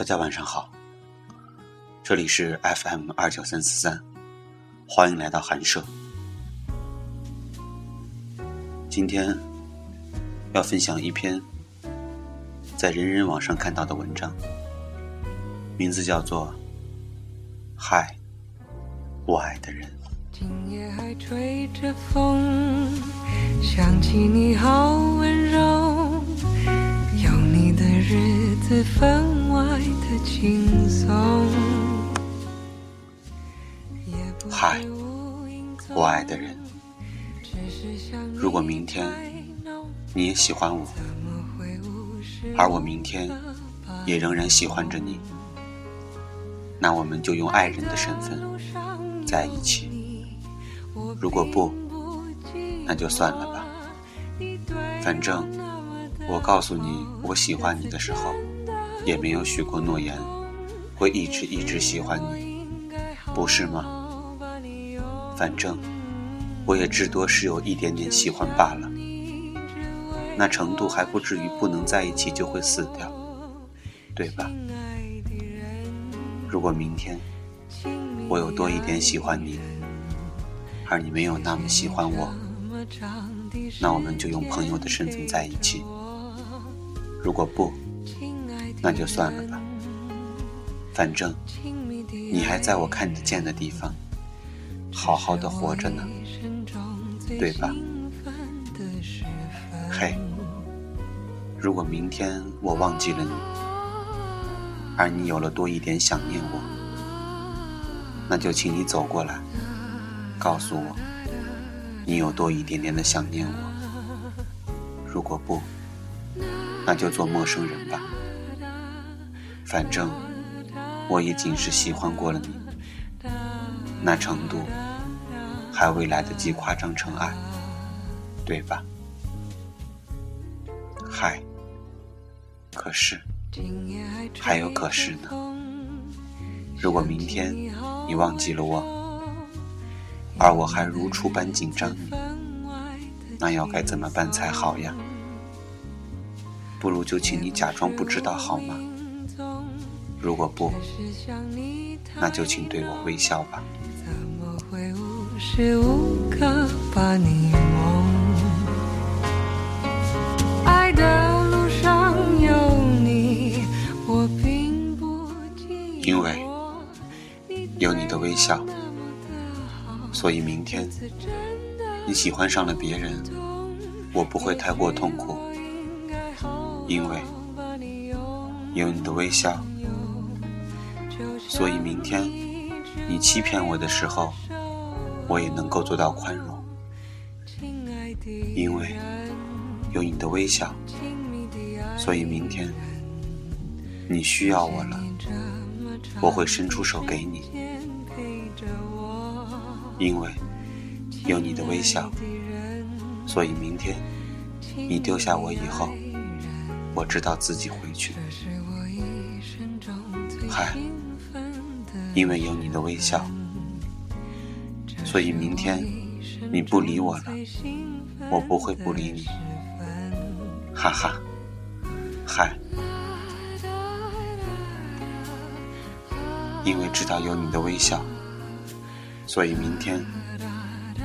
大家晚上好，这里是 FM 二九三四三，欢迎来到寒舍。今天要分享一篇在人人网上看到的文章，名字叫做《嗨，我爱的人》。今夜还吹着风，想起你好，日子分外的轻松。嗨，我爱的人，如果明天你也喜欢我，而我明天也仍然喜欢着你，那我们就用爱人的身份在一起。如果不，那就算了吧。反正我告诉你我喜欢你的时候，也没有许过诺言，会一直一直喜欢你，不是吗？反正我也至多是有一点点喜欢罢了，那程度还不至于不能在一起就会死掉，对吧？如果明天我有多一点喜欢你。而你没有那么喜欢我，那我们就用朋友的身份在一起。如果不，那就算了吧。反正你还在我看得见的地方，好好的活着呢，对吧？嘿，如果明天我忘记了你，而你有了多一点想念我，那就请你走过来。告诉我，你有多一点点的想念我。如果不，那就做陌生人吧。反正我已经是喜欢过了你，那程度还未来得及夸张成爱，对吧？嗨，可是还有可是呢。如果明天你忘记了我。而我还如初般紧张你，那要该怎么办才好呀？不如就请你假装不知道好吗？如果不，那就请对我微笑吧。因为有你的微笑。所以明天你喜欢上了别人，我不会太过痛苦，因为有你的微笑。所以明天你欺骗我的时候，我也能够做到宽容，因为有你的微笑。所以明天你需要我了，我会伸出手给你。因为有你的微笑，所以明天你丢下我以后，我知道自己回去。嗨，因为有你的微笑，所以明天你不理我了，我不会不理你。哈哈，嗨，因为知道有你的微笑。所以明天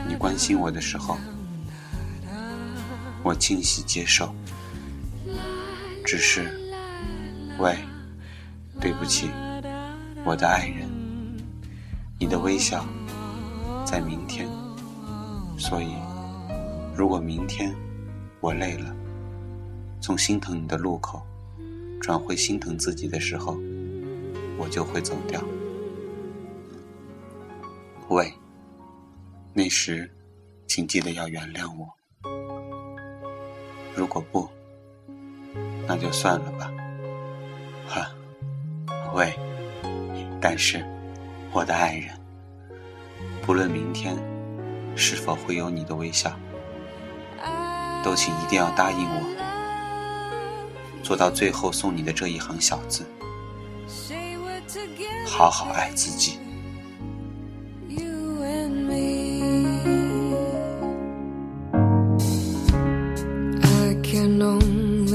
你关心我的时候，我惊喜接受。只是，喂，对不起，我的爱人，你的微笑在明天。所以，如果明天我累了，从心疼你的路口转回心疼自己的时候，我就会走掉。喂，那时，请记得要原谅我。如果不，那就算了吧。哈，喂，但是，我的爱人，不论明天是否会有你的微笑，都请一定要答应我，做到最后送你的这一行小字：好好爱自己。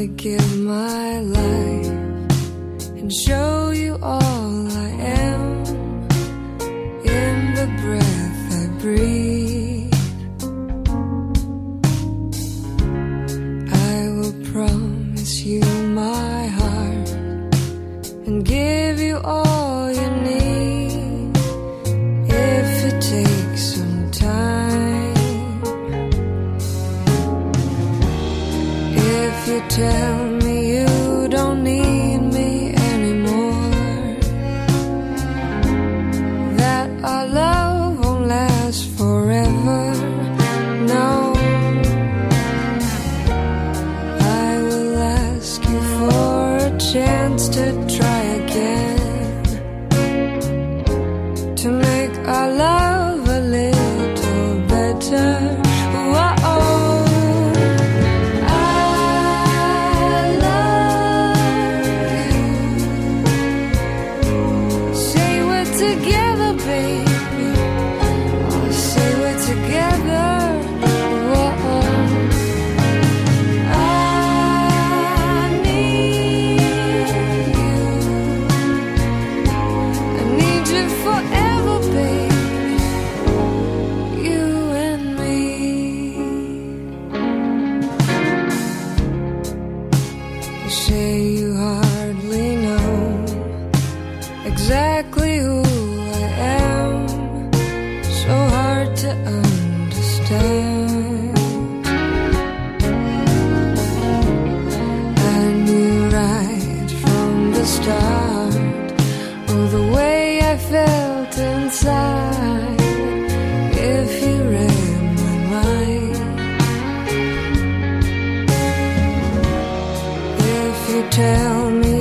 Give my life and show you all I am in the breath I breathe. Tell me you don't need me anymore, that our love won't last forever. No, I will ask you for a chance to try again to make our love together, babe. You tell me